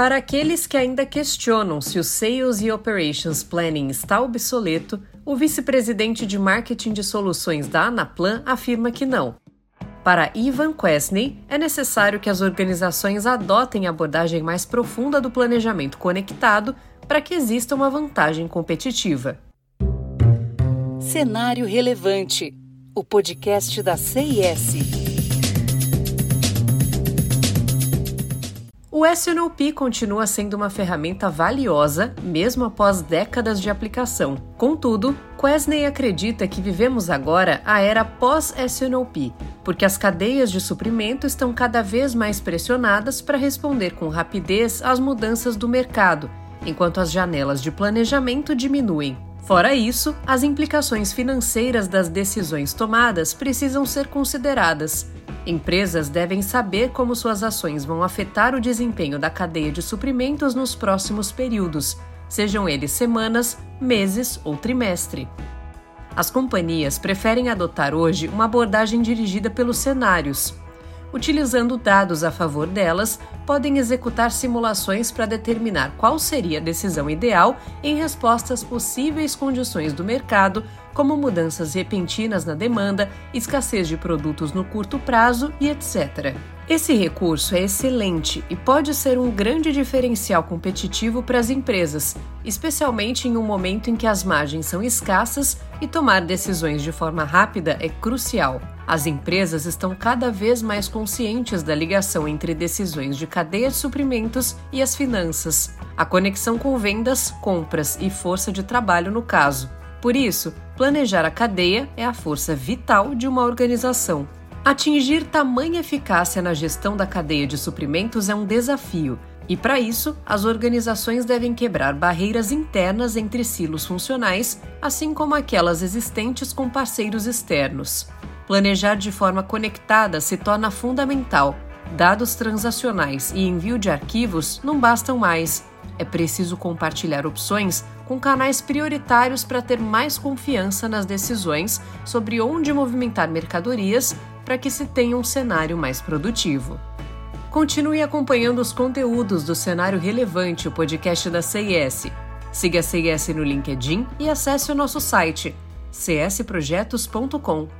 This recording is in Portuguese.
Para aqueles que ainda questionam se o Sales e Operations Planning está obsoleto, o vice-presidente de marketing de soluções da Anaplan afirma que não. Para Ivan Quesney, é necessário que as organizações adotem a abordagem mais profunda do planejamento conectado para que exista uma vantagem competitiva. Cenário Relevante o podcast da CIS. O SNOP continua sendo uma ferramenta valiosa, mesmo após décadas de aplicação. Contudo, Quesney acredita que vivemos agora a era pós-SNOP, porque as cadeias de suprimento estão cada vez mais pressionadas para responder com rapidez às mudanças do mercado, enquanto as janelas de planejamento diminuem. Fora isso, as implicações financeiras das decisões tomadas precisam ser consideradas Empresas devem saber como suas ações vão afetar o desempenho da cadeia de suprimentos nos próximos períodos, sejam eles semanas, meses ou trimestre. As companhias preferem adotar hoje uma abordagem dirigida pelos cenários. Utilizando dados a favor delas, podem executar simulações para determinar qual seria a decisão ideal em resposta às possíveis condições do mercado como mudanças repentinas na demanda, escassez de produtos no curto prazo e etc. Esse recurso é excelente e pode ser um grande diferencial competitivo para as empresas, especialmente em um momento em que as margens são escassas e tomar decisões de forma rápida é crucial. As empresas estão cada vez mais conscientes da ligação entre decisões de cadeia de suprimentos e as finanças, a conexão com vendas, compras e força de trabalho no caso. Por isso, planejar a cadeia é a força vital de uma organização. Atingir tamanha eficácia na gestão da cadeia de suprimentos é um desafio, e para isso, as organizações devem quebrar barreiras internas entre silos funcionais, assim como aquelas existentes com parceiros externos. Planejar de forma conectada se torna fundamental. Dados transacionais e envio de arquivos não bastam mais. É preciso compartilhar opções com canais prioritários para ter mais confiança nas decisões sobre onde movimentar mercadorias para que se tenha um cenário mais produtivo. Continue acompanhando os conteúdos do Cenário Relevante, o podcast da CIS. Siga a CIS no LinkedIn e acesse o nosso site csprojetos.com.